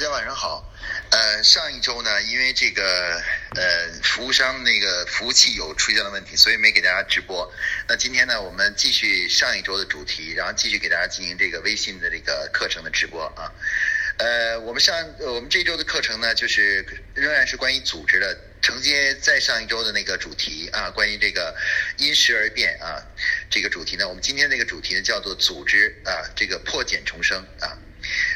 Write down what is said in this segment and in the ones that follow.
大家晚上好。呃，上一周呢，因为这个呃服务商那个服务器有出现了问题，所以没给大家直播。那今天呢，我们继续上一周的主题，然后继续给大家进行这个微信的这个课程的直播啊。呃，我们上我们这周的课程呢，就是仍然是关于组织的，承接在上一周的那个主题啊，关于这个因时而变啊这个主题呢，我们今天这个主题呢叫做组织啊，这个破茧重生啊。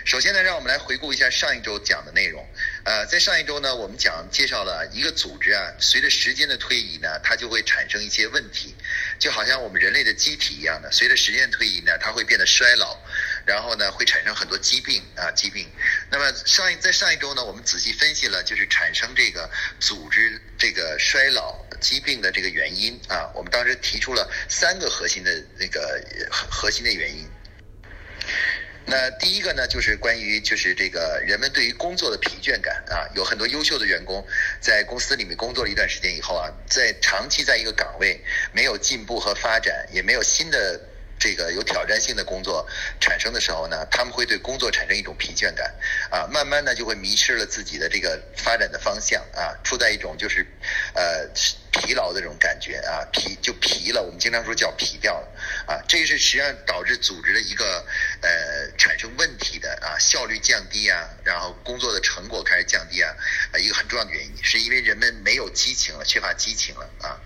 首先呢，让我们来回顾一下上一周讲的内容。呃，在上一周呢，我们讲介绍了一个组织啊，随着时间的推移呢，它就会产生一些问题，就好像我们人类的机体一样的，随着时间推移呢，它会变得衰老，然后呢，会产生很多疾病啊，疾病。那么上一在上一周呢，我们仔细分析了，就是产生这个组织这个衰老疾病的这个原因啊，我们当时提出了三个核心的那个核心的原因。那第一个呢，就是关于就是这个人们对于工作的疲倦感啊，有很多优秀的员工在公司里面工作了一段时间以后啊，在长期在一个岗位没有进步和发展，也没有新的这个有挑战性的工作产生的时候呢，他们会对工作产生一种疲倦感啊，慢慢的就会迷失了自己的这个发展的方向啊，处在一种就是呃。疲劳的这种感觉啊，疲就疲了，我们经常说叫疲掉了啊，这是实际上导致组织的一个呃产生问题的啊，效率降低啊，然后工作的成果开始降低啊，啊一个很重要的原因，是因为人们没有激情了，缺乏激情了啊。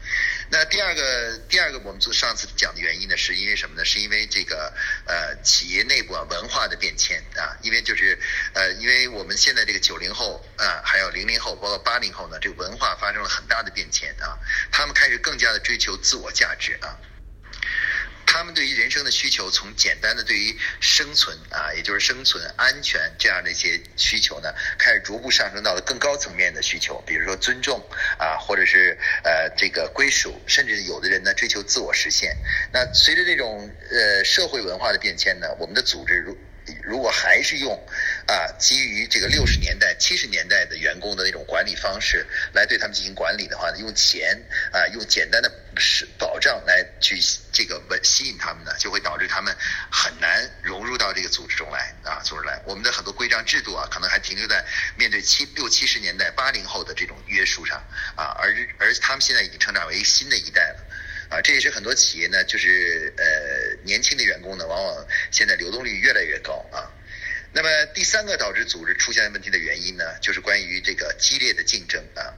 那第二个第二个我们做上次讲的原因呢，是因为什么呢？是因为这个呃企业内部啊文化的变迁啊，因为就是呃因为我们现在这个九零后啊，还有零零后，包括八零后呢，这个文化发生了很大的变迁啊。他们开始更加的追求自我价值啊，他们对于人生的需求从简单的对于生存啊，也就是生存安全这样的一些需求呢，开始逐步上升到了更高层面的需求，比如说尊重啊，或者是呃这个归属，甚至有的人呢追求自我实现。那随着这种呃社会文化的变迁呢，我们的组织如。如果还是用啊基于这个六十年代、七十年代的员工的那种管理方式来对他们进行管理的话呢，用钱啊用简单的是保障来去这个稳吸引他们呢，就会导致他们很难融入到这个组织中来啊组织来。我们的很多规章制度啊，可能还停留在面对七六七十年代八零后的这种约束上啊，而而他们现在已经成长为新的一代了。啊，这也是很多企业呢，就是呃年轻的员工呢，往往现在流动率越来越高啊。那么第三个导致组织出现问题的原因呢，就是关于这个激烈的竞争啊。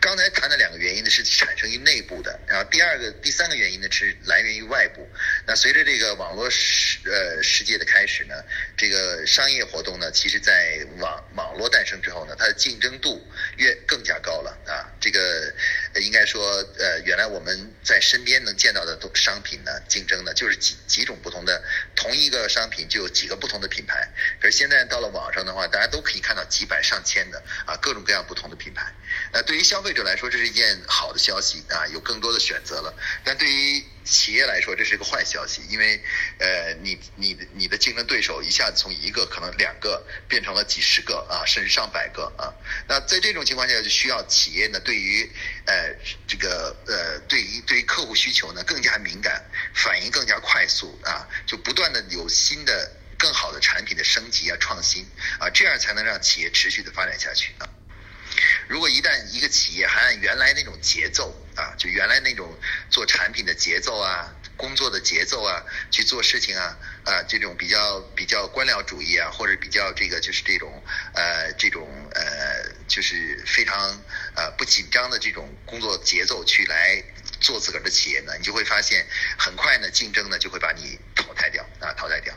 刚才谈的两个原因呢是产生于内部的，然后第二个、第三个原因呢是来源于外部。那随着这个网络世呃世界的开始呢，这个商业活动呢，其实在网网络诞生之后呢，它的竞争度越更加高了啊。这个应该说呃，原来我们在身边能见到的都商品呢，竞争呢就是几几种不同的同一个商品就有几个不同的品牌。可是现在到了网上的话，大家都可以看到几百上千的啊各种各样不同的品牌。那对于消费者来说，这是一件好的消息啊，有更多的选择了。但对于企业来说，这是一个坏消息，因为呃，你你你的竞争对手一下子从一个可能两个变成了几十个啊，甚至上百个啊。那在这种情况下，就需要企业呢，对对于呃这个呃对于对于客户需求呢更加敏感，反应更加快速啊，就不断的有新的更好的产品的升级啊创新啊，这样才能让企业持续的发展下去啊。如果一旦一个企业还按原来那种节奏啊，就原来那种做产品的节奏啊、工作的节奏啊去做事情啊啊，这种比较比较官僚主义啊，或者比较这个就是这种呃这种呃就是非常呃不紧张的这种工作节奏去来做自个儿的企业呢，你就会发现很快呢竞争呢就会把你淘汰掉啊淘汰掉。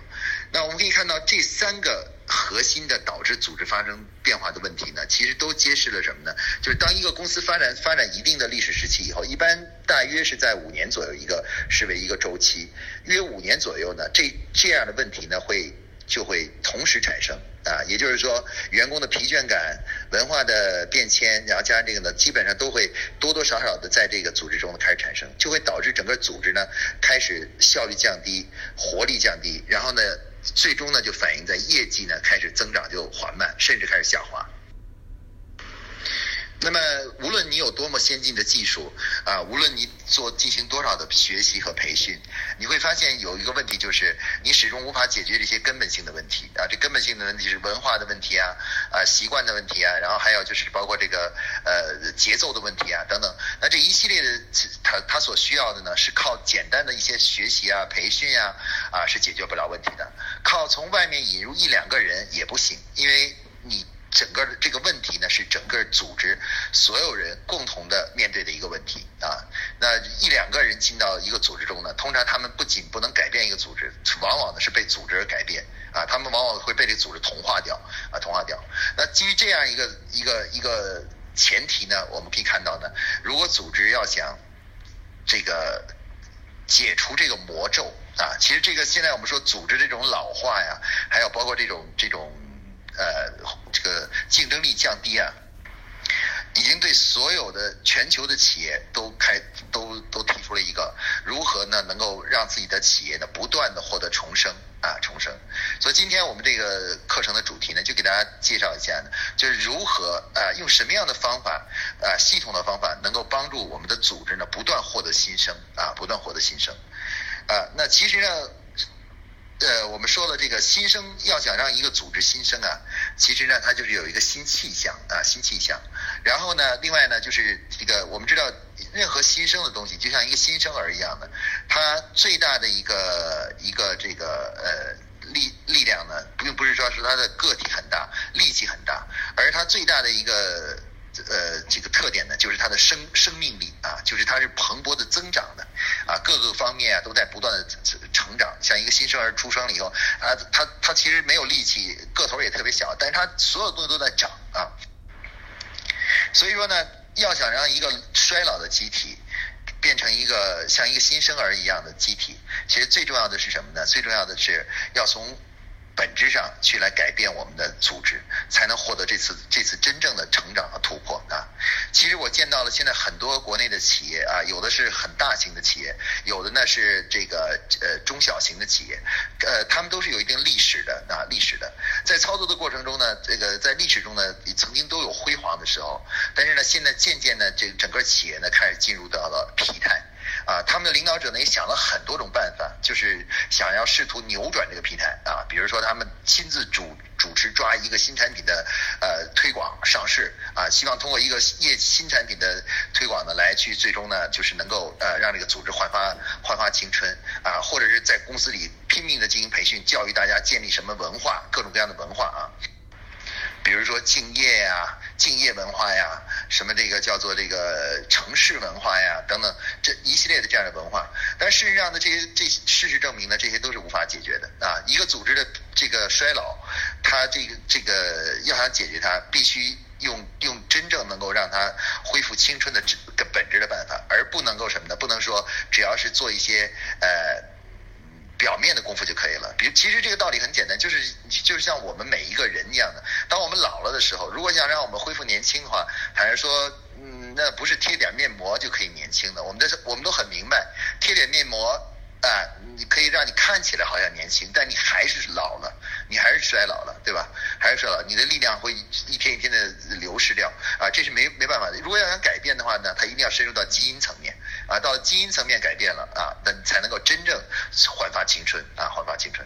那我们可以看到这三个。核心的导致组织发生变化的问题呢，其实都揭示了什么呢？就是当一个公司发展发展一定的历史时期以后，一般大约是在五年左右一个视为一个周期，约五年左右呢，这这样的问题呢会就会同时产生啊，也就是说，员工的疲倦感、文化的变迁，然后加上这个呢，基本上都会多多少少的在这个组织中开始产生，就会导致整个组织呢开始效率降低、活力降低，然后呢。最终呢，就反映在业绩呢开始增长就缓慢，甚至开始下滑。那么，无论你有多么先进的技术啊，无论你做进行多少的学习和培训，你会发现有一个问题，就是你始终无法解决这些根本性的问题啊。这根本性的问题是文化的问题啊，啊习惯的问题啊，然后还有就是包括这个呃节奏的问题啊等等。那这一系列的，他他所需要的呢，是靠简单的一些学习啊、培训啊啊是解决不了问题的。靠从外面引入一两个人也不行，因为你。整个这个问题呢，是整个组织所有人共同的面对的一个问题啊。那一两个人进到一个组织中呢，通常他们不仅不能改变一个组织，往往呢是被组织而改变啊。他们往往会被这个组织同化掉啊，同化掉。那基于这样一个一个一个前提呢，我们可以看到呢，如果组织要想这个解除这个魔咒啊，其实这个现在我们说组织这种老化呀，还有包括这种这种。呃，这个竞争力降低啊，已经对所有的全球的企业都开都都提出了一个如何呢，能够让自己的企业呢不断的获得重生啊重生。所以今天我们这个课程的主题呢，就给大家介绍一下呢，就是如何啊用什么样的方法啊系统的方法，能够帮助我们的组织呢不断获得新生啊不断获得新生啊。那其实呢。呃，我们说了这个新生，要想让一个组织新生啊，其实呢，它就是有一个新气象啊，新气象。然后呢，另外呢，就是这个我们知道，任何新生的东西，就像一个新生儿一样的，它最大的一个一个这个呃力力量呢，并不是说是它的个体很大，力气很大，而它最大的一个。呃，这个特点呢，就是它的生生命力啊，就是它是蓬勃的增长的，啊，各个方面啊都在不断的。像一个新生儿出生了以后啊，他他其实没有力气，个头也特别小，但是他所有东西都在长啊。所以说呢，要想让一个衰老的机体变成一个像一个新生儿一样的机体，其实最重要的是什么呢？最重要的是要从。本质上去来改变我们的组织，才能获得这次这次真正的成长和突破啊！其实我见到了现在很多国内的企业啊，有的是很大型的企业，有的呢是这个呃中小型的企业，呃，他们都是有一定历史的啊，历史的。在操作的过程中呢，这个在历史中呢，曾经都有辉煌的时候，但是呢，现在渐渐的，这整个企业呢开始进入到了疲态。啊，他们的领导者呢也想了很多种办法，就是想要试图扭转这个疲态啊。比如说，他们亲自主主持抓一个新产品的呃推广上市啊，希望通过一个业新产品的推广呢，来去最终呢就是能够呃让这个组织焕发焕发青春啊，或者是在公司里拼命的进行培训，教育大家建立什么文化，各种各样的文化啊。比如说敬业呀、敬业文化呀，什么这个叫做这个城市文化呀等等，这一系列的这样的文化。但事实上呢，这些这事实证明呢，这些都是无法解决的啊。一个组织的这个衰老，它这个这个要想解决它，必须用用真正能够让它恢复青春的的本质的办法，而不能够什么呢？不能说只要是做一些呃。表面的功夫就可以了。比如，其实这个道理很简单，就是就是像我们每一个人一样的。当我们老了的时候，如果想让我们恢复年轻的话，还是说，嗯，那不是贴点面膜就可以年轻的。我们的我们都很明白，贴点面膜啊，你可以让你看起来好像年轻，但你还是老了，你还是衰老了，对吧？还是衰老，你的力量会一天一天的流失掉啊，这是没没办法的。如果要想改变的话呢，它一定要深入到基因层面。啊，到基因层面改变了啊，那才能够真正焕发青春啊，焕发青春。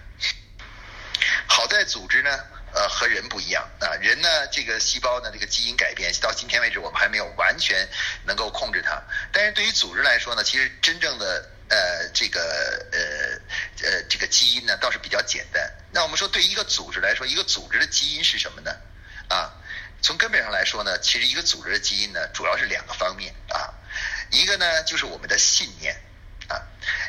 好在组织呢，呃，和人不一样啊，人呢，这个细胞呢，这个基因改变到今天为止，我们还没有完全能够控制它。但是对于组织来说呢，其实真正的呃，这个呃呃，这个基因呢，倒是比较简单。那我们说，对一个组织来说，一个组织的基因是什么呢？啊，从根本上来说呢，其实一个组织的基因呢，主要是两个方面啊。一个呢，就是我们的信念，啊，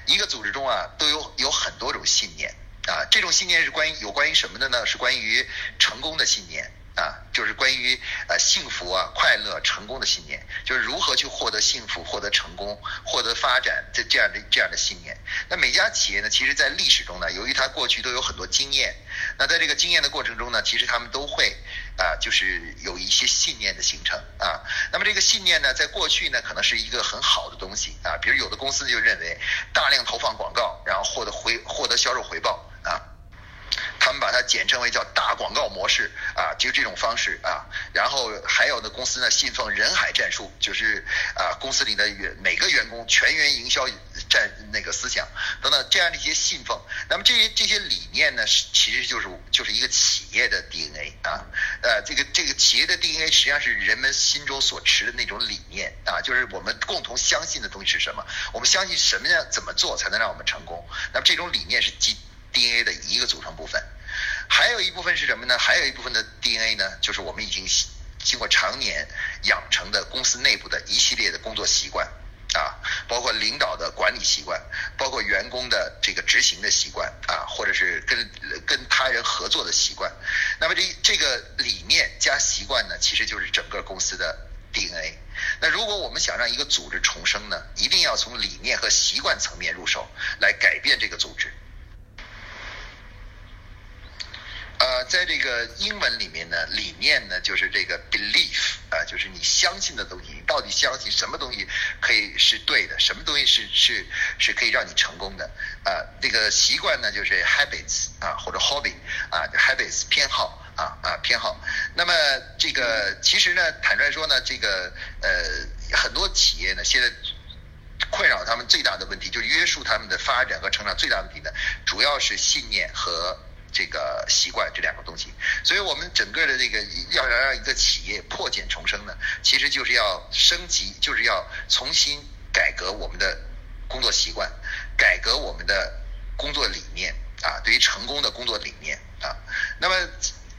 一个组织中啊，都有有很多种信念，啊，这种信念是关于有关于什么的呢？是关于成功的信念。啊，就是关于呃幸福啊、快乐、成功的信念，就是如何去获得幸福、获得成功、获得发展这这样的这样的信念。那每家企业呢，其实在历史中呢，由于它过去都有很多经验，那在这个经验的过程中呢，其实他们都会啊，就是有一些信念的形成啊。那么这个信念呢，在过去呢，可能是一个很好的东西啊，比如有的公司就认为大量投放广告，然后获得回获得销售回报。他们把它简称为叫打广告模式啊，就这种方式啊。然后还有呢，公司呢信奉人海战术，就是啊，公司里的员每个员工全员营销战那个思想等等这样的一些信奉。那么这些这些理念呢，是其实就是就是一个企业的 DNA 啊。呃，这个这个企业的 DNA 实际上是人们心中所持的那种理念啊，就是我们共同相信的东西是什么？我们相信什么样怎么做才能让我们成功？那么这种理念是基 DNA 的一个组成部分。还有一部分是什么呢？还有一部分的 DNA 呢，就是我们已经经过常年养成的公司内部的一系列的工作习惯啊，包括领导的管理习惯，包括员工的这个执行的习惯啊，或者是跟跟他人合作的习惯。那么这这个理念加习惯呢，其实就是整个公司的 DNA。那如果我们想让一个组织重生呢，一定要从理念和习惯层面入手，来改变这个组织。呃，在这个英文里面呢，理念呢就是这个 belief 啊，就是你相信的东西，你到底相信什么东西可以是对的，什么东西是是是可以让你成功的啊？这个习惯呢就是 habits 啊，或者 hobby 啊，habits 偏好啊啊偏好。那么这个其实呢，坦率说呢，这个呃很多企业呢现在困扰他们最大的问题，就是约束他们的发展和成长最大的问题呢，主要是信念和。这个习惯这两个东西，所以我们整个的这个要让一个企业破茧重生呢，其实就是要升级，就是要重新改革我们的工作习惯，改革我们的工作理念啊，对于成功的工作理念啊。那么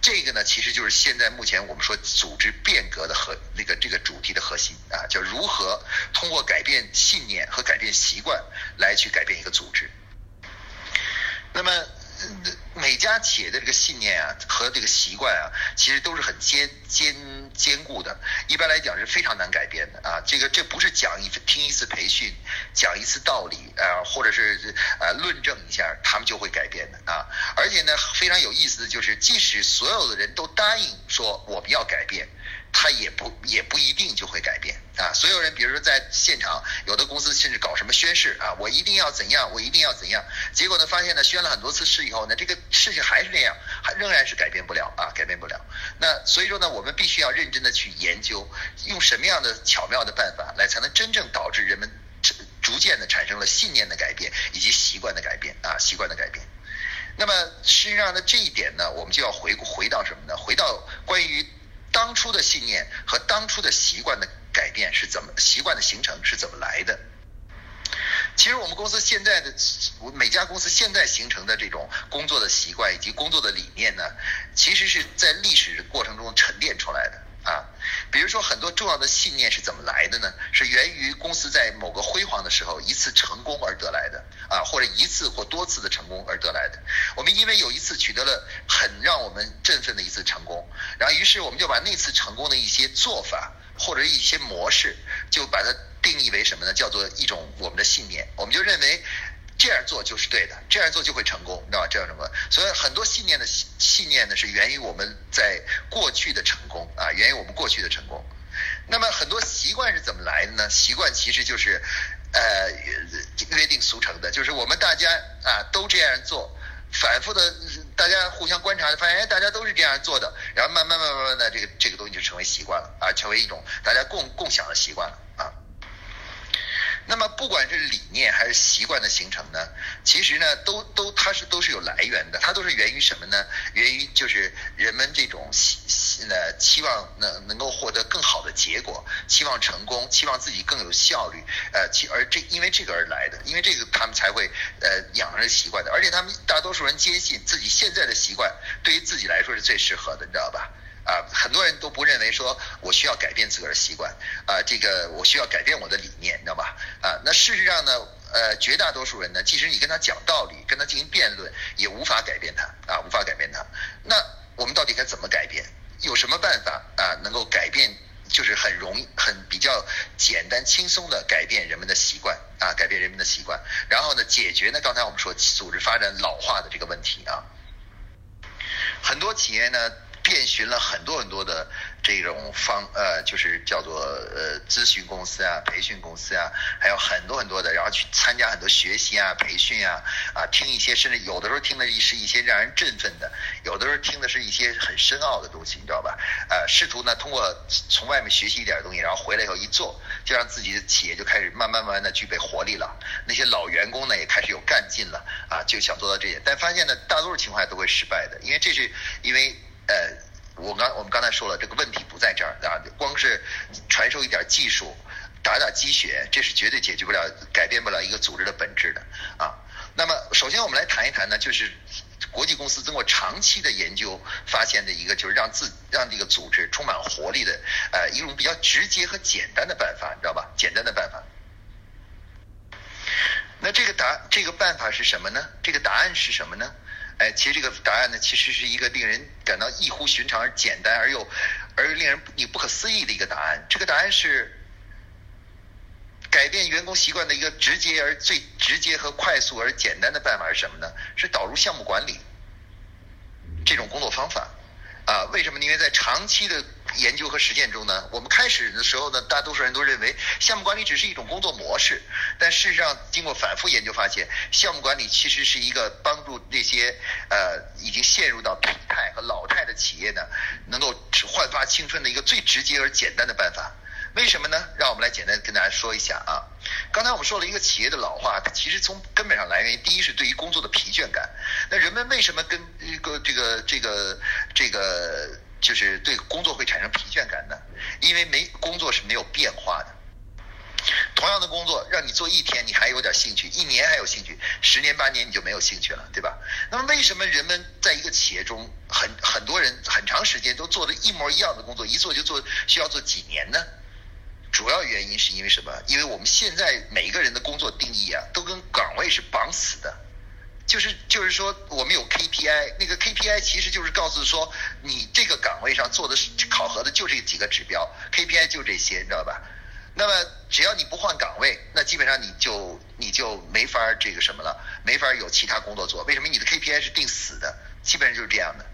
这个呢，其实就是现在目前我们说组织变革的核那个这个主题的核心啊，叫如何通过改变信念和改变习惯来去改变一个组织。那么。每家企业的这个信念啊和这个习惯啊，其实都是很坚坚坚固的。一般来讲是非常难改变的啊。这个这不是讲一听一次培训，讲一次道理啊，或者是呃论证一下，他们就会改变的啊。而且呢，非常有意思的就是，即使所有的人都答应说我们要改变。他也不也不一定就会改变啊！所有人，比如说在现场，有的公司甚至搞什么宣誓啊，我一定要怎样，我一定要怎样。结果呢，发现呢，宣了很多次誓以后呢，这个事情还是那样，还仍然是改变不了啊，改变不了。那所以说呢，我们必须要认真的去研究，用什么样的巧妙的办法来，才能真正导致人们逐渐的产生了信念的改变以及习惯的改变啊，习惯的改变。那么实际上呢，这一点呢，我们就要回回到什么呢？回到关于。当初的信念和当初的习惯的改变是怎么？习惯的形成是怎么来的？其实我们公司现在的我每家公司现在形成的这种工作的习惯以及工作的理念呢，其实是在历史过程中沉淀出来的。啊，比如说很多重要的信念是怎么来的呢？是源于公司在某个辉煌的时候一次成功而得来的啊，或者一次或多次的成功而得来的。我们因为有一次取得了很让我们振奋的一次成功，然后于是我们就把那次成功的一些做法或者一些模式，就把它定义为什么呢？叫做一种我们的信念。我们就认为。这样做就是对的，这样做就会成功，知道吧？这样什么？所以很多信念的信念呢，是源于我们在过去的成功啊，源于我们过去的成功。那么很多习惯是怎么来的呢？习惯其实就是，呃，约定俗成的，就是我们大家啊都这样做，反复的，大家互相观察，发现哎，大家都是这样做的，然后慢慢慢慢慢的，这个这个东西就成为习惯了啊，成为一种大家共共享的习惯了。那么，不管是理念还是习惯的形成呢，其实呢，都都它是都是有来源的，它都是源于什么呢？源于就是人们这种希呃期望能能够获得更好的结果，期望成功，期望自己更有效率，呃，其而这因为这个而来的，因为这个他们才会呃养成习惯的，而且他们大多数人坚信自己现在的习惯对于自己来说是最适合的，你知道吧？啊，很多人都不认为说我需要改变自个儿的习惯，啊，这个我需要改变我的理念，你知道吧？啊，那事实上呢，呃，绝大多数人呢，即使你跟他讲道理，跟他进行辩论，也无法改变他，啊，无法改变他。那我们到底该怎么改变？有什么办法啊，能够改变，就是很容易、很比较简单、轻松的改变人们的习惯，啊，改变人们的习惯，然后呢，解决呢，刚才我们说组织发展老化的这个问题啊，很多企业呢。遍寻了很多很多的这种方呃，就是叫做呃咨询公司啊、培训公司啊，还有很多很多的，然后去参加很多学习啊、培训啊，啊，听一些甚至有的时候听的是一些让人振奋的，有的时候听的是一些很深奥的东西，你知道吧？呃，试图呢通过从外面学习一点东西，然后回来以后一做，就让自己的企业就开始慢慢慢慢的具备活力了。那些老员工呢也开始有干劲了啊，就想做到这些，但发现呢大多数情况下都会失败的，因为这是因为。呃，我刚我们刚才说了，这个问题不在这儿啊，光是传授一点技术，打打鸡血，这是绝对解决不了、改变不了一个组织的本质的啊。那么，首先我们来谈一谈呢，就是国际公司经过长期的研究发现的一个，就是让自让这个组织充满活力的呃一种比较直接和简单的办法，你知道吧？简单的办法。那这个答这个办法是什么呢？这个答案是什么呢？哎，其实这个答案呢，其实是一个令人感到异乎寻常而简单而又而又令人你不可思议的一个答案。这个答案是改变员工习惯的一个直接而最直接和快速而简单的办法是什么呢？是导入项目管理这种工作方法啊？为什么？因为在长期的研究和实践中呢，我们开始的时候呢，大多数人都认为项目管理只是一种工作模式，但事实上，经过反复研究发现，项目管理其实是一个帮助那些呃已经陷入到疲态和老态的企业呢，能够焕发青春的一个最直接而简单的办法。为什么呢？让我们来简单跟大家说一下啊。刚才我们说了一个企业的老化，它其实从根本上来源于，第一是对于工作的疲倦感。那人们为什么跟一个这个这个这个？就是对工作会产生疲倦感呢，因为没工作是没有变化的。同样的工作让你做一天，你还有点兴趣；一年还有兴趣，十年八年你就没有兴趣了，对吧？那么为什么人们在一个企业中，很很多人很长时间都做的一模一样的工作，一做就做需要做几年呢？主要原因是因为什么？因为我们现在每一个人的工作定义啊，都跟岗位是绑死的。就是就是说，我们有 KPI，那个 KPI 其实就是告诉说，你这个岗位上做的是考核的就这几个指标，KPI 就这些，你知道吧？那么只要你不换岗位，那基本上你就你就没法这个什么了，没法有其他工作做。为什么你的 KPI 是定死的？基本上就是这样的。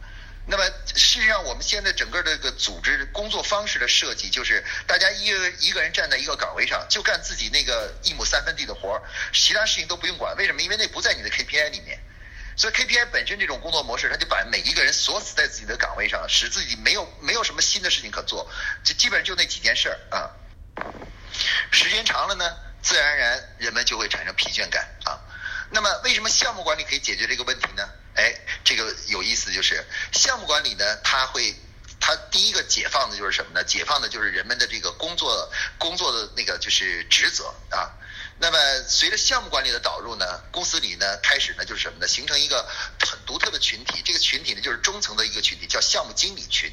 那么事实上，我们现在整个这个组织工作方式的设计，就是大家一一个人站在一个岗位上，就干自己那个一亩三分地的活儿，其他事情都不用管。为什么？因为那不在你的 KPI 里面。所以 KPI 本身这种工作模式，它就把每一个人锁死在自己的岗位上，使自己没有没有什么新的事情可做，就基本上就那几件事儿啊。时间长了呢，自然而然人们就会产生疲倦感啊。那么为什么项目管理可以解决这个问题呢？哎，这个有意思，就是项目管理呢，它会，它第一个解放的就是什么呢？解放的就是人们的这个工作工作的那个就是职责啊。那么随着项目管理的导入呢，公司里呢开始呢就是什么呢？形成一个很独特的群体，这个群体呢就是中层的一个群体，叫项目经理群。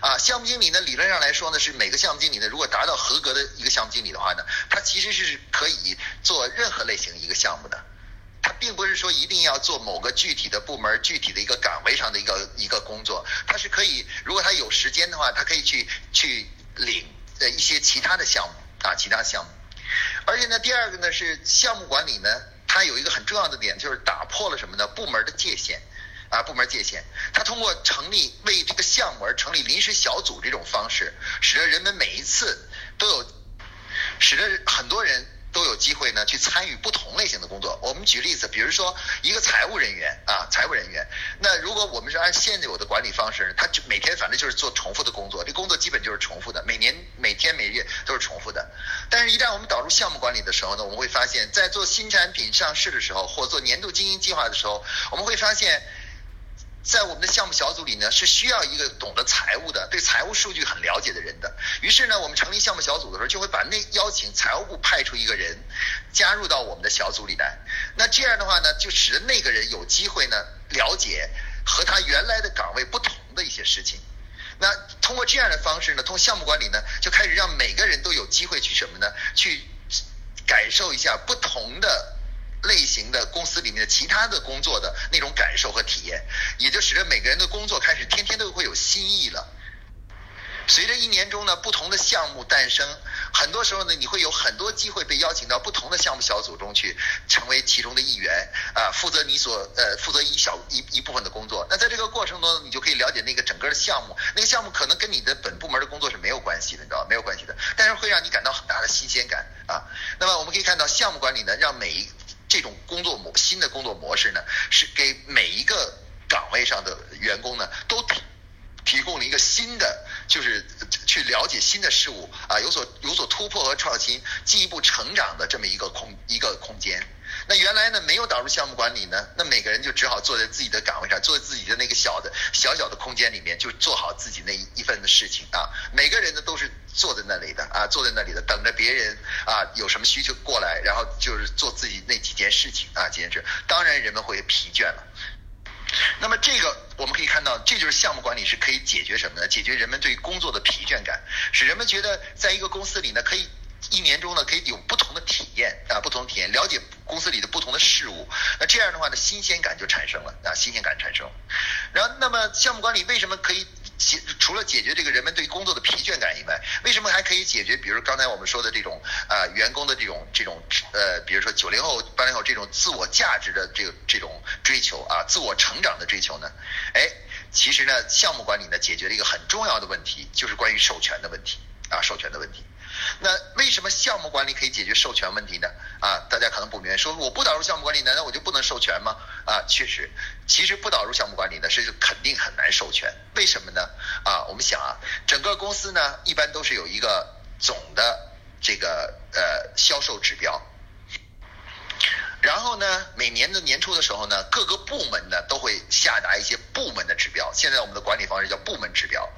啊，项目经理呢理论上来说呢是每个项目经理呢如果达到合格的一个项目经理的话呢，他其实是可以做任何类型一个项目的。他并不是说一定要做某个具体的部门、具体的一个岗位上的一个一个工作，他是可以，如果他有时间的话，他可以去去领呃一些其他的项目啊，其他项目。而且呢，第二个呢是项目管理呢，它有一个很重要的点，就是打破了什么呢？部门的界限啊，部门界限。它通过成立为这个项目而成立临时小组这种方式，使得人们每一次都有，使得很多人。都有机会呢去参与不同类型的工作。我们举例子，比如说一个财务人员啊，财务人员。那如果我们是按现有的管理方式，他就每天反正就是做重复的工作，这工作基本就是重复的，每年、每天、每月都是重复的。但是，一旦我们导入项目管理的时候呢，我们会发现，在做新产品上市的时候，或做年度经营计划的时候，我们会发现。在我们的项目小组里呢，是需要一个懂得财务的、对财务数据很了解的人的。于是呢，我们成立项目小组的时候，就会把那邀请财务部派出一个人加入到我们的小组里来。那这样的话呢，就使得那个人有机会呢了解和他原来的岗位不同的一些事情。那通过这样的方式呢，通过项目管理呢，就开始让每个人都有机会去什么呢？去感受一下不同的。类型的公司里面的其他的工作的那种感受和体验，也就使得每个人的工作开始天天都会有新意了。随着一年中呢不同的项目诞生很多时候呢，你会有很多机会被邀请到不同的项目小组中去，成为其中的一员啊，负责你所呃负责一小一一部分的工作。那在这个过程中，你就可以了解那个整个的项目，那个项目可能跟你的本部门的工作是没有关系的，你知道没有关系的，但是会让你感到很大的新鲜感啊。那么我们可以看到，项目管理呢，让每一这种工作模新的工作模式呢，是给每一个岗位上的员工呢都提提供了一个新的，就是去了解新的事物啊，有所有所突破和创新，进一步成长的这么一个空一个空间。那原来呢没有导入项目管理呢，那每个人就只好坐在自己的岗位上，坐在自己的那个小的小小的空间里面，就做好自己那一份的事情啊。每个人呢都是坐在那里的啊，坐在那里的，等着别人啊有什么需求过来，然后就是做自己那几件事情啊，几件事。当然人们会疲倦了。那么这个我们可以看到，这就是项目管理是可以解决什么呢？解决人们对于工作的疲倦感，使人们觉得在一个公司里呢可以。一年中呢，可以有不同的体验啊，不同的体验，了解公司里的不同的事物。那这样的话呢，新鲜感就产生了啊，新鲜感产生。然后，那么项目管理为什么可以解？除了解决这个人们对工作的疲倦感以外，为什么还可以解决？比如刚才我们说的这种啊，员工的这种这种呃，比如说九零后、八零后这种自我价值的这个这种追求啊，自我成长的追求呢？哎，其实呢，项目管理呢，解决了一个很重要的问题，就是关于授权的问题啊，授权的问题。那为什么项目管理可以解决授权问题呢？啊，大家可能不明白，说我不导入项目管理，难道我就不能授权吗？啊，确实，其实不导入项目管理呢，是肯定很难授权。为什么呢？啊，我们想啊，整个公司呢，一般都是有一个总的这个呃销售指标。然后呢，每年的年初的时候呢，各个部门呢都会下达一些部门的指标。现在我们的管理方式叫部门指标。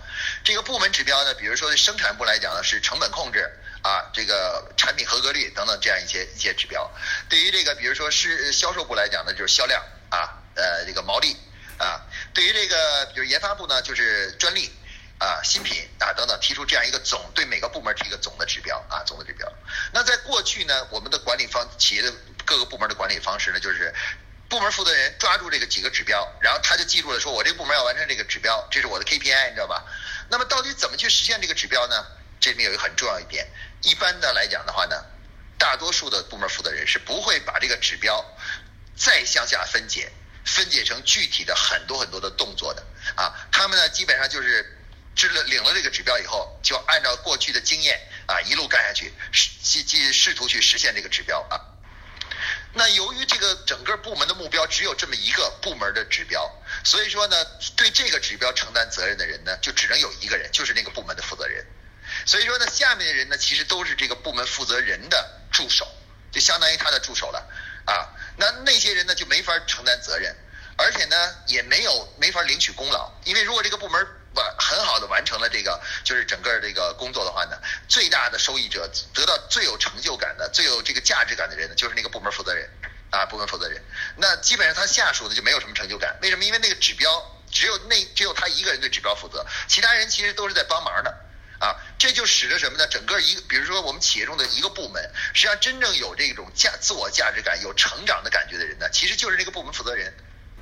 这个部门指标呢，比如说生产部来讲呢是成本控制啊，这个产品合格率等等这样一些一些指标。对于这个，比如说是销售部来讲呢，就是销量啊，呃，这个毛利啊。对于这个，比如研发部呢，就是专利啊、新品啊等等，提出这样一个总对每个部门提一个总的指标啊，总的指标。那在过去呢，我们的管理方企业的。各个部门的管理方式呢，就是部门负责人抓住这个几个指标，然后他就记住了，说我这个部门要完成这个指标，这是我的 KPI，你知道吧？那么到底怎么去实现这个指标呢？这里面有一个很重要一点，一般的来讲的话呢，大多数的部门负责人是不会把这个指标再向下分解，分解成具体的很多很多的动作的啊。他们呢，基本上就是知了领了这个指标以后，就按照过去的经验啊，一路干下去，试试试图去实现这个指标啊。那由于这个整个部门的目标只有这么一个部门的指标，所以说呢，对这个指标承担责任的人呢，就只能有一个人，就是那个部门的负责人。所以说呢，下面的人呢，其实都是这个部门负责人的助手，就相当于他的助手了啊。那那些人呢，就没法承担责任，而且呢，也没有没法领取功劳，因为如果这个部门。完很好的完成了这个，就是整个这个工作的话呢，最大的受益者得到最有成就感的、最有这个价值感的人呢，就是那个部门负责人啊，部门负责人。那基本上他下属的就没有什么成就感，为什么？因为那个指标只有那只有他一个人对指标负责，其他人其实都是在帮忙的啊。这就使得什么呢？整个一个，比如说我们企业中的一个部门，实际上真正有这种价自我价值感、有成长的感觉的人呢，其实就是那个部门负责人。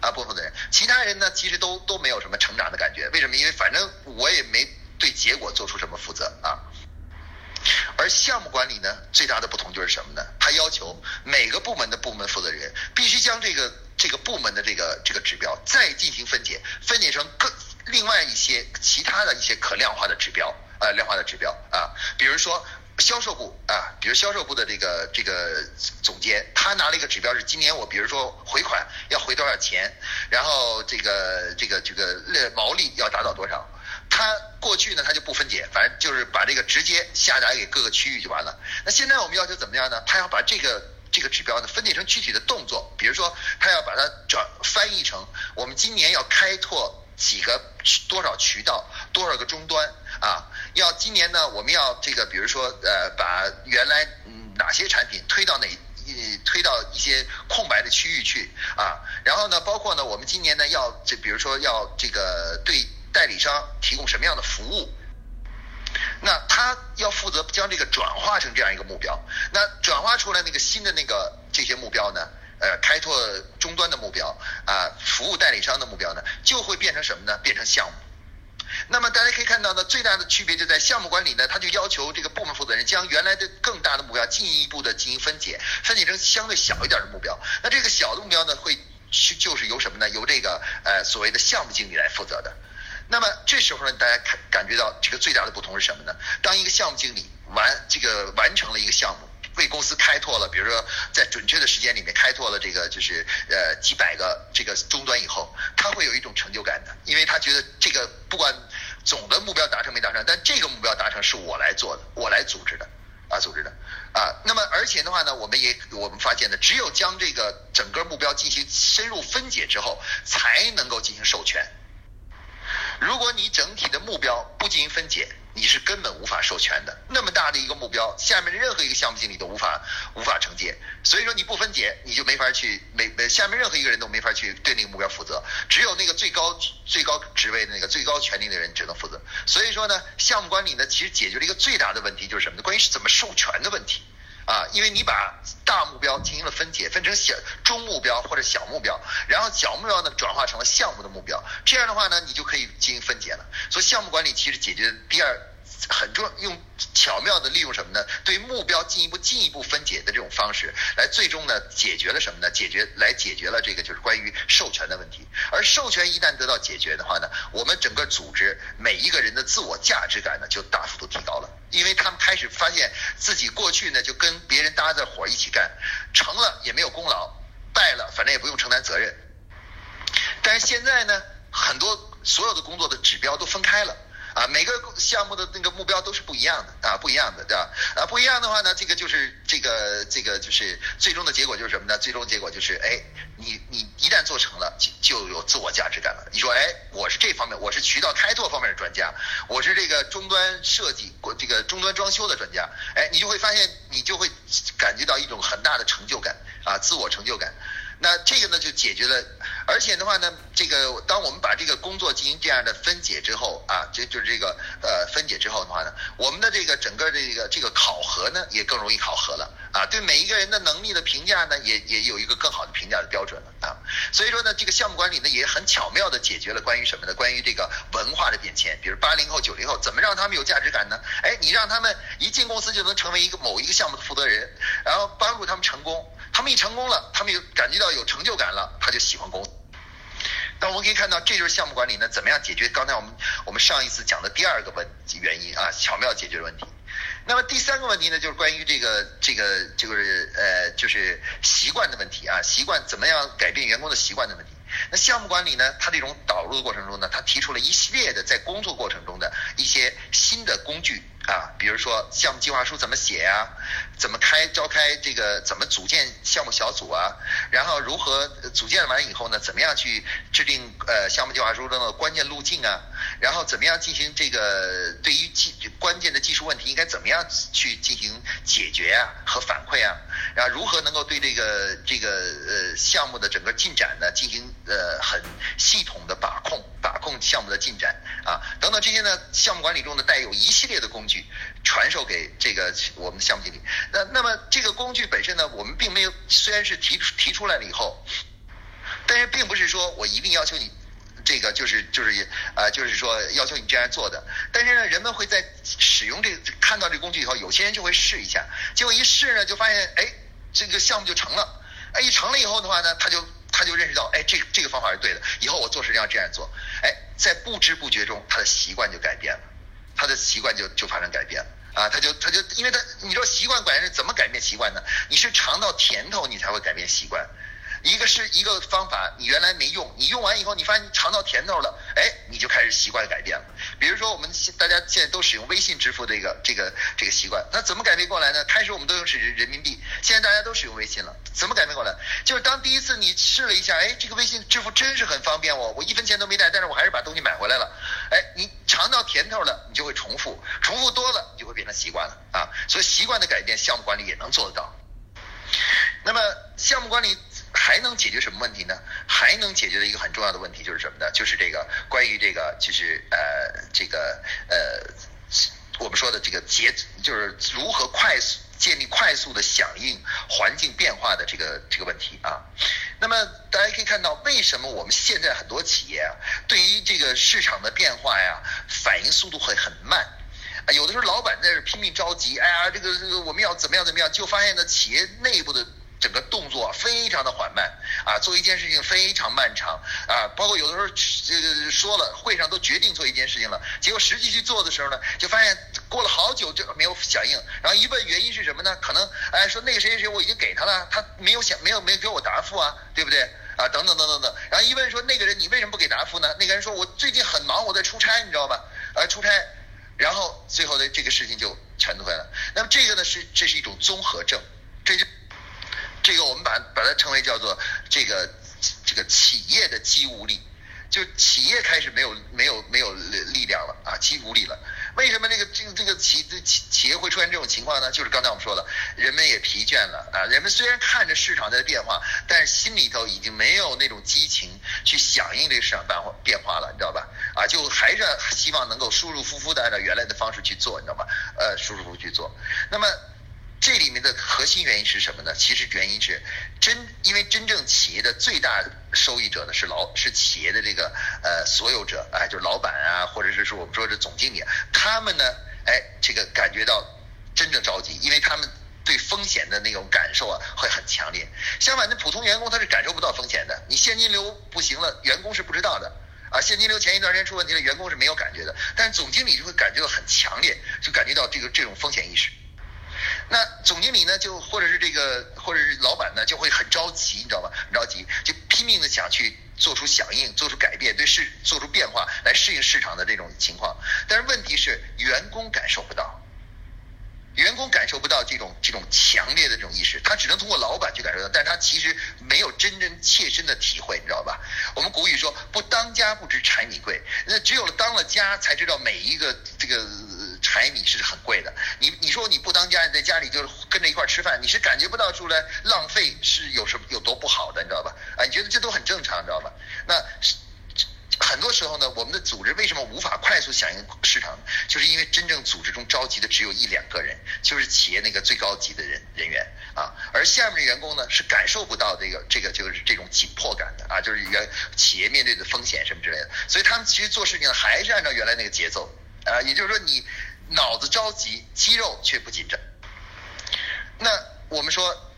啊，部分的人，其他人呢，其实都都没有什么成长的感觉。为什么？因为反正我也没对结果做出什么负责啊。而项目管理呢，最大的不同就是什么呢？它要求每个部门的部门负责人必须将这个这个部门的这个这个指标再进行分解，分解成更另外一些其他的一些可量化的指标，呃，量化的指标啊，比如说。销售部啊，比如销售部的这个这个总监，他拿了一个指标是今年我比如说回款要回多少钱，然后这个这个这个毛利要达到多少，他过去呢他就不分解，反正就是把这个直接下达给各个区域就完了。那现在我们要求怎么样呢？他要把这个这个指标呢分解成具体的动作，比如说他要把它转翻译成我们今年要开拓几个多少渠道，多少个终端。啊，要今年呢，我们要这个，比如说，呃，把原来嗯哪些产品推到哪，推到一些空白的区域去啊，然后呢，包括呢，我们今年呢要这，比如说要这个对代理商提供什么样的服务，那他要负责将这个转化成这样一个目标，那转化出来那个新的那个这些目标呢，呃，开拓终端的目标啊，服务代理商的目标呢，就会变成什么呢？变成项目。那么大家可以看到呢，最大的区别就在项目管理呢，它就要求这个部门负责人将原来的更大的目标进一步的进行分解，分解成相对小一点的目标。那这个小的目标呢，会去就是由什么呢？由这个呃所谓的项目经理来负责的。那么这时候呢，大家看感觉到这个最大的不同是什么呢？当一个项目经理完这个完成了一个项目。为公司开拓了，比如说在准确的时间里面开拓了这个就是呃几百个这个终端以后，他会有一种成就感的，因为他觉得这个不管总的目标达成没达成，但这个目标达成是我来做的，我来组织的啊组织的啊。那么而且的话呢，我们也我们发现呢，只有将这个整个目标进行深入分解之后，才能够进行授权。如果你整体的目标不进行分解，你是根本无法授权的。那么大的一个目标，下面的任何一个项目经理都无法无法承接。所以说你不分解，你就没法去没下面任何一个人都没法去对那个目标负责。只有那个最高最高职位的那个最高权力的人只能负责。所以说呢，项目管理呢，其实解决了一个最大的问题，就是什么呢？关于是怎么授权的问题啊。因为你把大目标进行了分解，分成小中目标或者小目标，然后小目标呢转化成了项目的目标。这样的话呢，你就可以进行分解了。所以项目管理其实解决第二。很重要，用巧妙的利用什么呢？对目标进一步进一步分解的这种方式，来最终呢解决了什么呢？解决来解决了这个就是关于授权的问题。而授权一旦得到解决的话呢，我们整个组织每一个人的自我价值感呢就大幅度提高了，因为他们开始发现自己过去呢就跟别人搭着伙一起干，成了也没有功劳，败了反正也不用承担责任。但是现在呢，很多所有的工作的指标都分开了。啊，每个项目的那个目标都是不一样的啊，不一样的，对吧？啊，不一样的话呢，这个就是这个这个就是最终的结果就是什么呢？最终结果就是，哎，你你一旦做成了，就就有自我价值感了。你说，哎，我是这方面，我是渠道开拓方面的专家，我是这个终端设计、这个终端装修的专家，哎，你就会发现，你就会感觉到一种很大的成就感啊，自我成就感。那这个呢就解决了，而且的话呢，这个当我们把这个工作进行这样的分解之后啊，就就是这个呃分解之后的话呢，我们的这个整个这个这个考核呢也更容易考核了啊，对每一个人的能力的评价呢也也有一个更好的评价的标准了啊，所以说呢，这个项目管理呢也很巧妙的解决了关于什么呢？关于这个文化的变迁，比如八零后九零后怎么让他们有价值感呢？哎，你让他们一进公司就能成为一个某一个项目的负责人，然后帮助他们成功。他们一成功了，他们有感觉到有成就感了，他就喜欢公司。那我们可以看到，这就是项目管理呢，怎么样解决刚才我们我们上一次讲的第二个问原因啊，巧妙解决的问题。那么第三个问题呢，就是关于这个这个就是呃就是习惯的问题啊，习惯怎么样改变员工的习惯的问题。那项目管理呢，它这种导入的过程中呢，它提出了一系列的在工作过程中的一些新的工具。啊，比如说项目计划书怎么写呀？怎么开召开这个？怎么组建项目小组啊？然后如何组建完以后呢？怎么样去制定呃项目计划书中的关键路径啊？然后怎么样进行这个对于技关键的技术问题应该怎么样去进行解决啊和反馈啊？然后如何能够对这个这个呃项目的整个进展呢进行呃很系统的把控，把控项目的进展啊等等这些呢项目管理中呢带有一系列的工具。传授给这个我们的项目经理。那那么这个工具本身呢，我们并没有，虽然是提出提出来了以后，但是并不是说我一定要求你这个就是就是啊，就是说要求你这样做的。但是呢，人们会在使用这看到这工具以后，有些人就会试一下，结果一试呢，就发现哎，这个项目就成了。哎，一成了以后的话呢，他就他就认识到，哎，这这个方法是对的，以后我做事情要这样做。哎，在不知不觉中，他的习惯就改变了。他的习惯就就发生改变了啊，他就他就因为他你说习惯改变怎么改变习惯呢？你是尝到甜头，你才会改变习惯。一个是一个方法，你原来没用，你用完以后，你发现你尝到甜头了，哎，你就开始习惯改变了。比如说，我们大家现在都使用微信支付这个这个这个习惯，那怎么改变过来呢？开始我们都用是人民币，现在大家都使用微信了，怎么改变过来？就是当第一次你试了一下，哎，这个微信支付真是很方便哦，我一分钱都没带，但是我还是把东西买回来了，哎，你尝到甜头了，你就会重复，重复多了，你就会变成习惯了啊。所以习惯的改变，项目管理也能做得到。那么项目管理。还能解决什么问题呢？还能解决的一个很重要的问题就是什么呢？就是这个关于这个，就是呃，这个呃，我们说的这个节，就是如何快速建立快速的响应环境变化的这个这个问题啊。那么大家可以看到，为什么我们现在很多企业啊，对于这个市场的变化呀，反应速度会很慢啊？有的时候老板在这拼命着急，哎呀，这个这个我们要怎么样怎么样，就发现呢，企业内部的。整个动作非常的缓慢啊，做一件事情非常漫长啊，包括有的时候这个说了会上都决定做一件事情了，结果实际去做的时候呢，就发现过了好久就没有响应，然后一问原因是什么呢？可能哎说那个谁谁谁我已经给他了，他没有想没有没有给我答复啊，对不对啊？等等等等等，然后一问说那个人你为什么不给答复呢？那个人说我最近很忙，我在出差，你知道吧？呃出差，然后最后的这个事情就全都坏了。那么这个呢是这是一种综合症，这就。这个我们把把它称为叫做这个这个企业的肌无力，就企业开始没有没有没有力量了啊，肌无力了。为什么这个这个这个企企企业会出现这种情况呢？就是刚才我们说的，人们也疲倦了啊。人们虽然看着市场在变化，但是心里头已经没有那种激情去响应这个市场变化变化了，你知道吧？啊，就还是希望能够舒舒服服的按照原来的方式去做，你知道吗？呃，舒舒服服去做。那么。这里面的核心原因是什么呢？其实原因是真，因为真正企业的最大受益者呢是老是企业的这个呃所有者，哎，就是老板啊，或者是说我们说这总经理，他们呢，哎，这个感觉到真正着急，因为他们对风险的那种感受啊会很强烈。相反，那普通员工他是感受不到风险的，你现金流不行了，员工是不知道的啊，现金流前一段时间出问题了，员工是没有感觉的，但总经理就会感觉到很强烈，就感觉到这个这种风险意识。那总经理呢，就或者是这个，或者是老板呢，就会很着急，你知道吗？很着急，就拼命的想去做出响应，做出改变，对市做出变化，来适应市场的这种情况。但是问题是，员工感受不到，员工感受不到这种这种强烈的这种意识，他只能通过老板去感受到，但是他其实没有真正切身的体会，你知道吧？我们古语说，不当家不知柴米贵，那只有当了家，才知道每一个这个。柴米是很贵的，你你说你不当家，你在家里就是跟着一块吃饭，你是感觉不到出来浪费是有什么有多不好的，你知道吧？啊，你觉得这都很正常，你知道吧？那很多时候呢，我们的组织为什么无法快速响应市场？就是因为真正组织中着急的只有一两个人，就是企业那个最高级的人人员啊，而下面的员工呢是感受不到这个这个就是这种紧迫感的啊，就是原企业面对的风险什么之类的，所以他们其实做事情还是按照原来那个节奏啊，也就是说你。脑子着急，肌肉却不紧张。那我们说，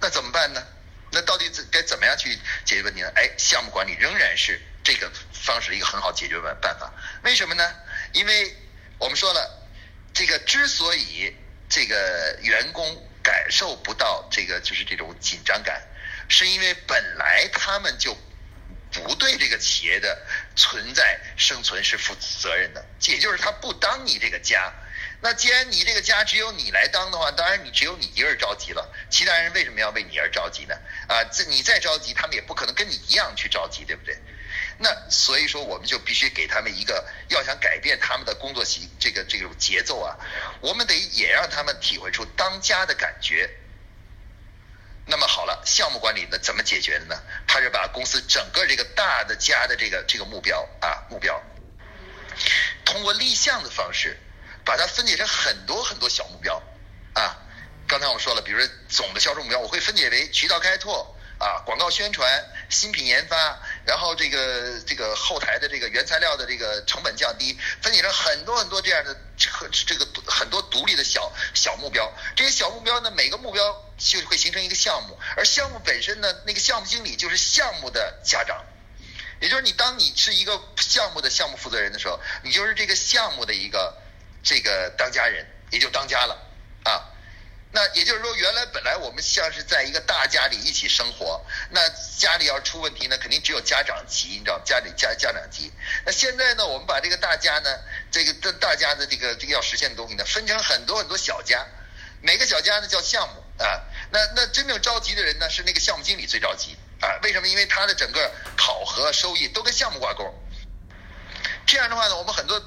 那怎么办呢？那到底该怎么样去解决问题呢？哎，项目管理仍然是这个方式一个很好解决办办法。为什么呢？因为我们说了，这个之所以这个员工感受不到这个就是这种紧张感，是因为本来他们就。不对这个企业的存在生存是负责任的，也就是他不当你这个家。那既然你这个家只有你来当的话，当然你只有你一个人着急了。其他人为什么要为你而着急呢？啊，这你再着急，他们也不可能跟你一样去着急，对不对？那所以说，我们就必须给他们一个，要想改变他们的工作习这个这种节奏啊，我们得也让他们体会出当家的感觉。那么好了，项目管理呢怎么解决的呢？它是把公司整个这个大的家的这个这个目标啊目标，通过立项的方式，把它分解成很多很多小目标啊。刚才我说了，比如说总的销售目标，我会分解为渠道开拓啊、广告宣传、新品研发，然后这个这个后台的这个原材料的这个成本降低，分解成很多很多这样的这个很多独立的小小目标。这些小目标呢，每个目标。就会形成一个项目，而项目本身呢，那个项目经理就是项目的家长，也就是你当你是一个项目的项目负责人的时候，你就是这个项目的一个这个当家人，也就当家了啊。那也就是说，原来本来我们像是在一个大家里一起生活，那家里要出问题呢，肯定只有家长急，你知道家里家家长急。那现在呢，我们把这个大家呢，这个大家的这个这个要实现的东西呢，分成很多很多小家，每个小家呢叫项目。啊，那那真正着急的人呢，是那个项目经理最着急啊？为什么？因为他的整个考核收益都跟项目挂钩。这样的话呢，我们很多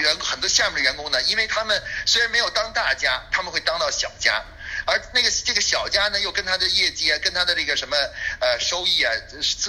员很多下面的员工呢，因为他们虽然没有当大家，他们会当到小家，而那个这个小家呢，又跟他的业绩啊，跟他的这个什么呃收益啊、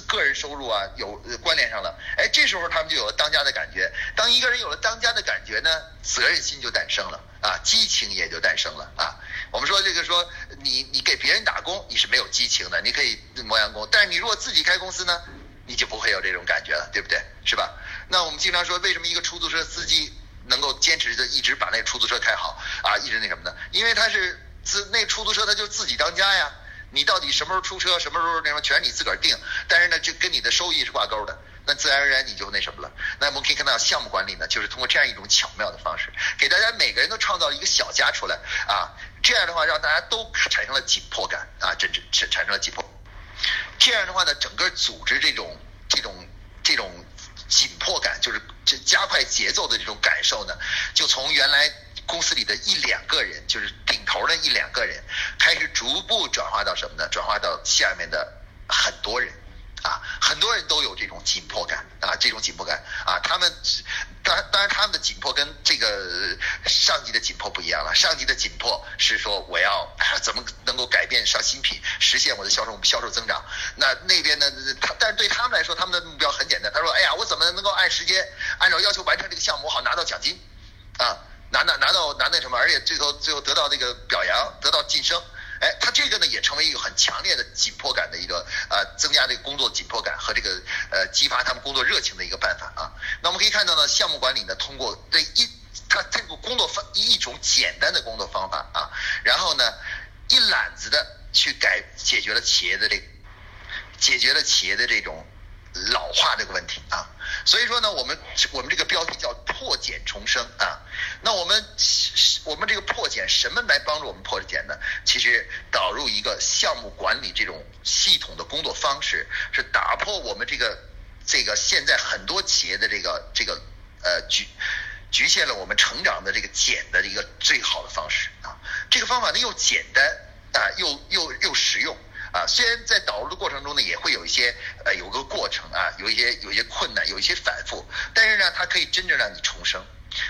个人收入啊有关联上了。哎，这时候他们就有了当家的感觉。当一个人有了当家的感觉呢，责任心就诞生了啊，激情也就诞生了啊。我们说这个说你你给别人打工你是没有激情的，你可以磨洋工，但是你如果自己开公司呢，你就不会有这种感觉了，对不对？是吧？那我们经常说，为什么一个出租车司机能够坚持着一直把那出租车开好啊，一直那什么呢？因为他是自那出租车他就自己当家呀，你到底什么时候出车，什么时候那什么，全是你自个儿定，但是呢，就跟你的收益是挂钩的。那自然而然你就那什么了。那我们可以看到，项目管理呢，就是通过这样一种巧妙的方式，给大家每个人都创造一个小家出来啊。这样的话，让大家都产生了紧迫感啊，这这产产生了紧迫。这样的话呢，整个组织这种这种这种紧迫感，就是这加快节奏的这种感受呢，就从原来公司里的一两个人，就是顶头的一两个人，开始逐步转化到什么呢？转化到下面的很多人。很多人都有这种紧迫感啊，这种紧迫感啊，他们当然当然他们的紧迫跟这个上级的紧迫不一样了。上级的紧迫是说我要怎么能够改变上新品，实现我的销售销售增长。那那边呢，他但是对他们来说，他们的目标很简单。他说，哎呀，我怎么能够按时间按照要求完成这个项目，好拿到奖金啊，拿拿拿到拿那什么，而且最后最后得到这个表扬，得到晋升。哎，他这个呢也成为一个很强烈的紧迫感的一个呃，增加这个工作紧迫感和这个呃激发他们工作热情的一个办法啊。那我们可以看到呢，项目管理呢通过这一他这个工作方一种简单的工作方法啊，然后呢一揽子的去改解决了企业的这解决了企业的这种老化这个问题啊。所以说呢，我们我们这个标题叫破茧重生啊。那我们我们这个破茧什么来帮助我们破茧呢？其实导入一个项目管理这种系统的工作方式，是打破我们这个这个现在很多企业的这个这个呃局局限了我们成长的这个茧的一个最好的方式啊。这个方法呢又简单啊又又又实用。啊，虽然在导入的过程中呢，也会有一些呃有个过程啊，有一些有一些困难，有一些反复，但是呢，它可以真正让你重生。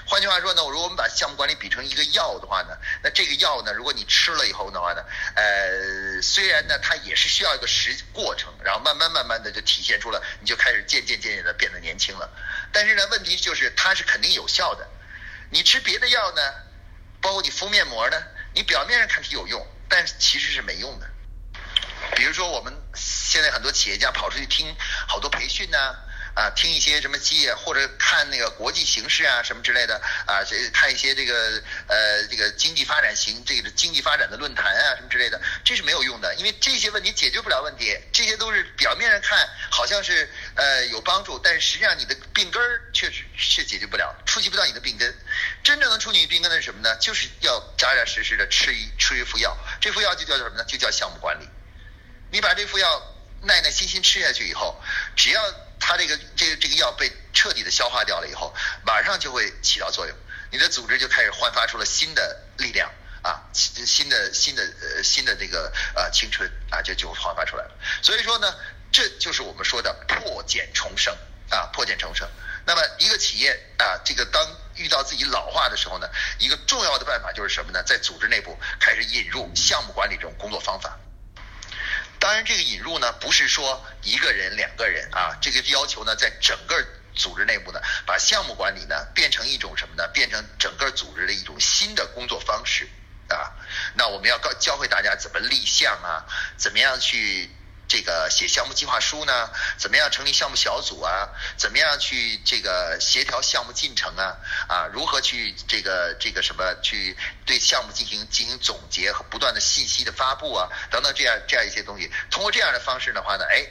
换句话说呢，如果我们把项目管理比成一个药的话呢，那这个药呢，如果你吃了以后的话呢，呃，虽然呢它也是需要一个时过程，然后慢慢慢慢的就体现出了，你就开始渐渐渐渐的变得年轻了。但是呢，问题就是它是肯定有效的。你吃别的药呢，包括你敷面膜呢，你表面上看是有用，但其实是没用的。比如说，我们现在很多企业家跑出去听好多培训呐，啊，听一些什么企业或者看那个国际形势啊什么之类的啊，这看一些这个呃这个经济发展型这个经济发展的论坛啊什么之类的，这是没有用的，因为这些问题解决不了问题，这些都是表面上看好像是呃有帮助，但是实际上你的病根儿确实是解决不了，触及不到你的病根。真正能触及病根的是什么呢？就是要扎扎实实的吃一吃一副药，这副药就叫做什么呢？就叫项目管理。你把这副药耐耐心心吃下去以后，只要它这个这个这个药被彻底的消化掉了以后，马上就会起到作用，你的组织就开始焕发出了新的力量啊，新的新的呃新的这个呃青春啊，就就焕发出来了。所以说呢，这就是我们说的破茧重生啊，破茧重生。那么一个企业啊，这个当遇到自己老化的时候呢，一个重要的办法就是什么呢？在组织内部开始引入项目管理这种工作方法。当然，这个引入呢，不是说一个人、两个人啊，这个要求呢，在整个组织内部呢，把项目管理呢变成一种什么呢？变成整个组织的一种新的工作方式啊。那我们要告教会大家怎么立项啊，怎么样去。这个写项目计划书呢，怎么样成立项目小组啊？怎么样去这个协调项目进程啊？啊，如何去这个这个什么去对项目进行进行总结和不断的信息的发布啊？等等这样这样一些东西，通过这样的方式的话呢，哎，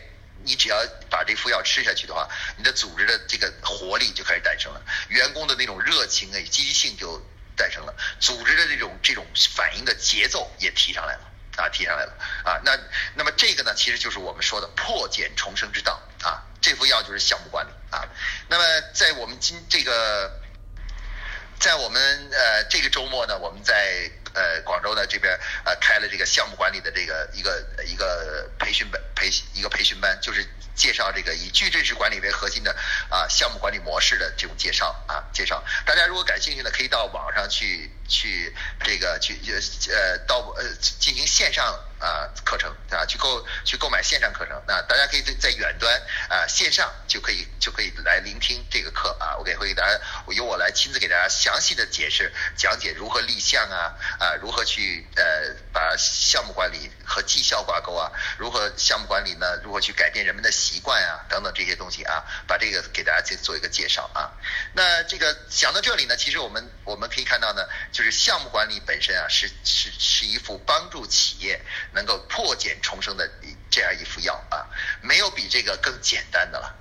你只要把这副药吃下去的话，你的组织的这个活力就开始诞生了，员工的那种热情啊、积极性就诞生了，组织的这种这种反应的节奏也提上来了。啊，提上来了啊，那那么这个呢，其实就是我们说的破茧重生之道啊，这副药就是项目管理啊。那么在我们今这个，在我们呃这个周末呢，我们在呃广州呢这边呃开了这个项目管理的这个一个一个培训班培一个培训班，就是介绍这个以矩阵式管理为核心的啊项目管理模式的这种介绍啊介绍。大家如果感兴趣呢，可以到网上去去这个去呃到呃进行线上。啊，课程啊，去购去购买线上课程，那大家可以在在远端啊线上就可以就可以来聆听这个课啊，我给会给大家由我来亲自给大家详细的解释讲解如何立项啊啊，如何去呃把项目管理和绩效挂钩啊，如何项目管理呢？如何去改变人们的习惯啊等等这些东西啊，把这个给大家去做一个介绍啊。那这个讲到这里呢，其实我们我们可以看到呢，就是项目管理本身啊是是是一副帮助企业。能够破茧重生的这样一副药啊，没有比这个更简单的了。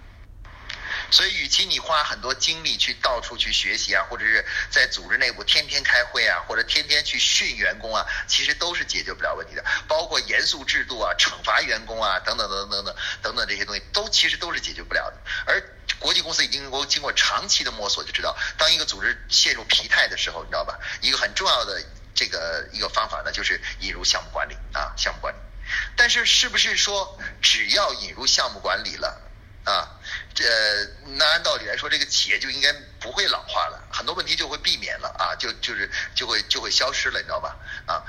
所以与其你花很多精力去到处去学习啊，或者是在组织内部天天开会啊，或者天天去训员工啊，其实都是解决不了问题的。包括严肃制度啊，惩罚员工啊，等等等等等等等等这些东西，都其实都是解决不了的。而国际公司已经能够经过长期的摸索，就知道当一个组织陷入疲态的时候，你知道吧，一个很重要的这个一个方法呢，就是引入项目管理啊，项目管理。但是是不是说只要引入项目管理了。啊，这那按道理来说，这个企业就应该不会老化了，很多问题就会避免了啊，就就是就会就会消失了，你知道吧？啊，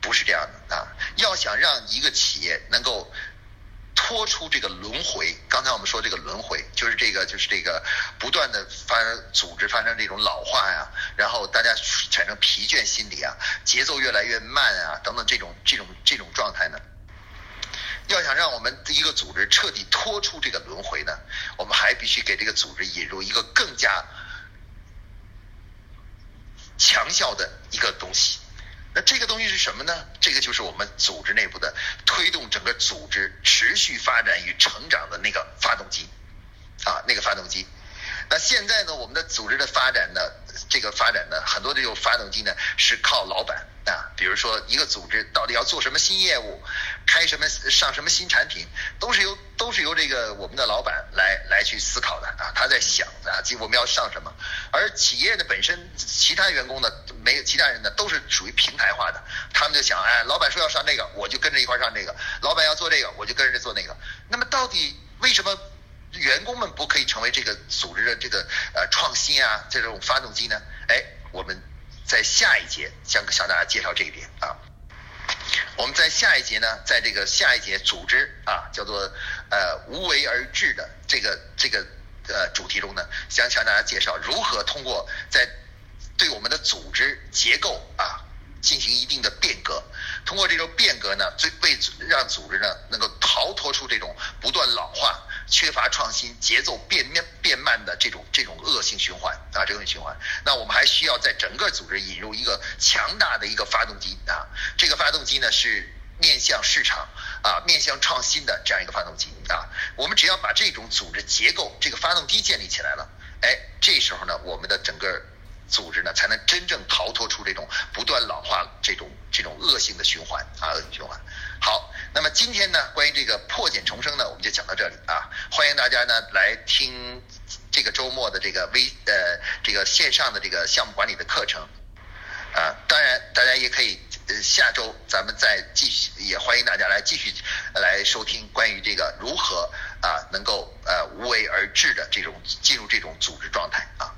不是这样的啊，要想让一个企业能够。脱出这个轮回，刚才我们说这个轮回，就是这个，就是这个不断的发组织发生这种老化呀，然后大家产生疲倦心理啊，节奏越来越慢啊，等等这种这种这种状态呢，要想让我们一个组织彻底脱出这个轮回呢，我们还必须给这个组织引入一个更加强效的一个东西。那这个东西是什么呢？这个就是我们组织内部的推动整个组织持续发展与成长的那个发动机，啊，那个发动机。那现在呢，我们的组织的发展呢，这个发展呢，很多的这种发动机呢，是靠老板啊。比如说，一个组织到底要做什么新业务，开什么上什么新产品，都是由都是由这个我们的老板来来去思考的啊。他在想啊，即我们要上什么。而企业的本身，其他员工呢，没有其他人呢，都是属于平台化的。他们就想，哎，老板说要上这个，我就跟着一块上这个；老板要做这个，我就跟着做那个。那么，到底为什么？员工们不可以成为这个组织的这个呃创新啊这种发动机呢？哎，我们在下一节将向大家介绍这一点啊。我们在下一节呢，在这个下一节组织啊叫做呃无为而治的这个这个呃主题中呢，将向大家介绍如何通过在对我们的组织结构啊进行一定的变革，通过这种变革呢，最为让组织呢能够逃脱出这种不断老化。缺乏创新、节奏变面变慢的这种这种恶性循环啊，这种循环。那我们还需要在整个组织引入一个强大的一个发动机啊，这个发动机呢是面向市场啊、面向创新的这样一个发动机啊。我们只要把这种组织结构、这个发动机建立起来了，哎，这时候呢，我们的整个组织呢才能真正逃脱出这种不断老化这种这种恶性的循环啊，恶性循环。好。那么今天呢，关于这个破茧重生呢，我们就讲到这里啊。欢迎大家呢来听这个周末的这个微呃这个线上的这个项目管理的课程啊。当然，大家也可以呃下周咱们再继续，也欢迎大家来继续来收听关于这个如何啊能够呃无为而治的这种进入这种组织状态啊。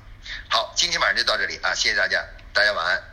好，今天晚上就到这里啊，谢谢大家，大家晚安。